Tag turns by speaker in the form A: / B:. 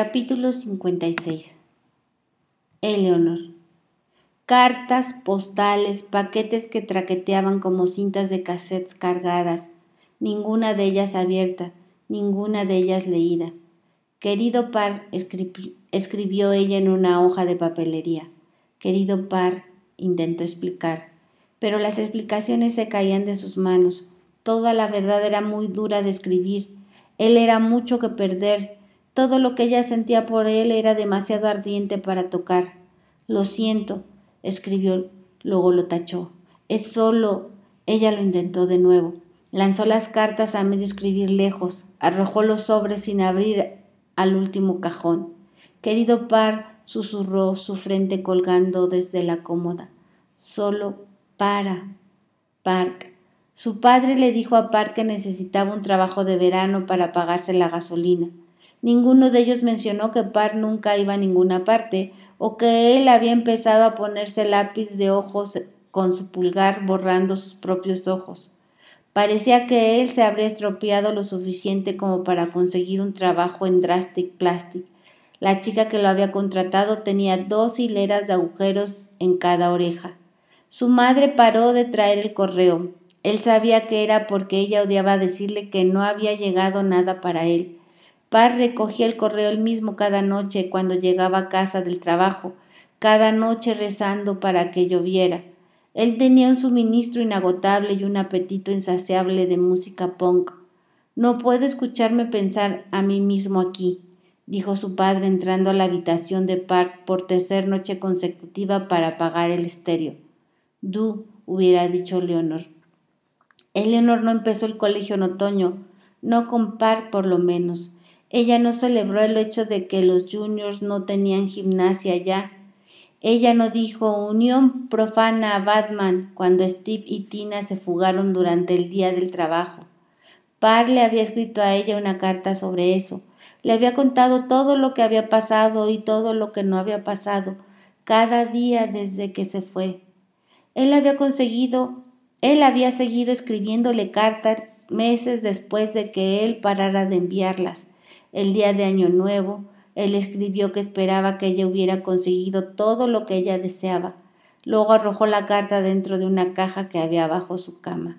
A: Capítulo 56 Eleonor Cartas, postales, paquetes que traqueteaban como cintas de cassettes cargadas, ninguna de ellas abierta, ninguna de ellas leída. Querido par, escribió ella en una hoja de papelería. Querido par, intentó explicar, pero las explicaciones se caían de sus manos. Toda la verdad era muy dura de escribir. Él era mucho que perder. Todo lo que ella sentía por él era demasiado ardiente para tocar. Lo siento, escribió, luego lo tachó. Es solo. Ella lo intentó de nuevo. Lanzó las cartas a medio escribir lejos, arrojó los sobres sin abrir al último cajón. Querido par, susurró, su frente colgando desde la cómoda. Solo para. Park. Su padre le dijo a Park que necesitaba un trabajo de verano para pagarse la gasolina. Ninguno de ellos mencionó que Park nunca iba a ninguna parte o que él había empezado a ponerse lápiz de ojos con su pulgar borrando sus propios ojos. Parecía que él se habría estropeado lo suficiente como para conseguir un trabajo en Drastic Plastic. La chica que lo había contratado tenía dos hileras de agujeros en cada oreja. Su madre paró de traer el correo. Él sabía que era porque ella odiaba decirle que no había llegado nada para él. Par recogía el correo él mismo cada noche cuando llegaba a casa del trabajo, cada noche rezando para que lloviera. Él tenía un suministro inagotable y un apetito insaciable de música punk. No puedo escucharme pensar a mí mismo aquí, dijo su padre entrando a la habitación de Park por tercera noche consecutiva para apagar el estéreo. Du, hubiera dicho Leonor. Eleonor no empezó el colegio en otoño, no con Park por lo menos. Ella no celebró el hecho de que los juniors no tenían gimnasia ya. Ella no dijo unión profana a Batman cuando Steve y Tina se fugaron durante el día del trabajo. Par le había escrito a ella una carta sobre eso. Le había contado todo lo que había pasado y todo lo que no había pasado, cada día desde que se fue. Él había conseguido, él había seguido escribiéndole cartas meses después de que él parara de enviarlas. El día de Año Nuevo, él escribió que esperaba que ella hubiera conseguido todo lo que ella deseaba. Luego arrojó la carta dentro de una caja que había bajo su cama.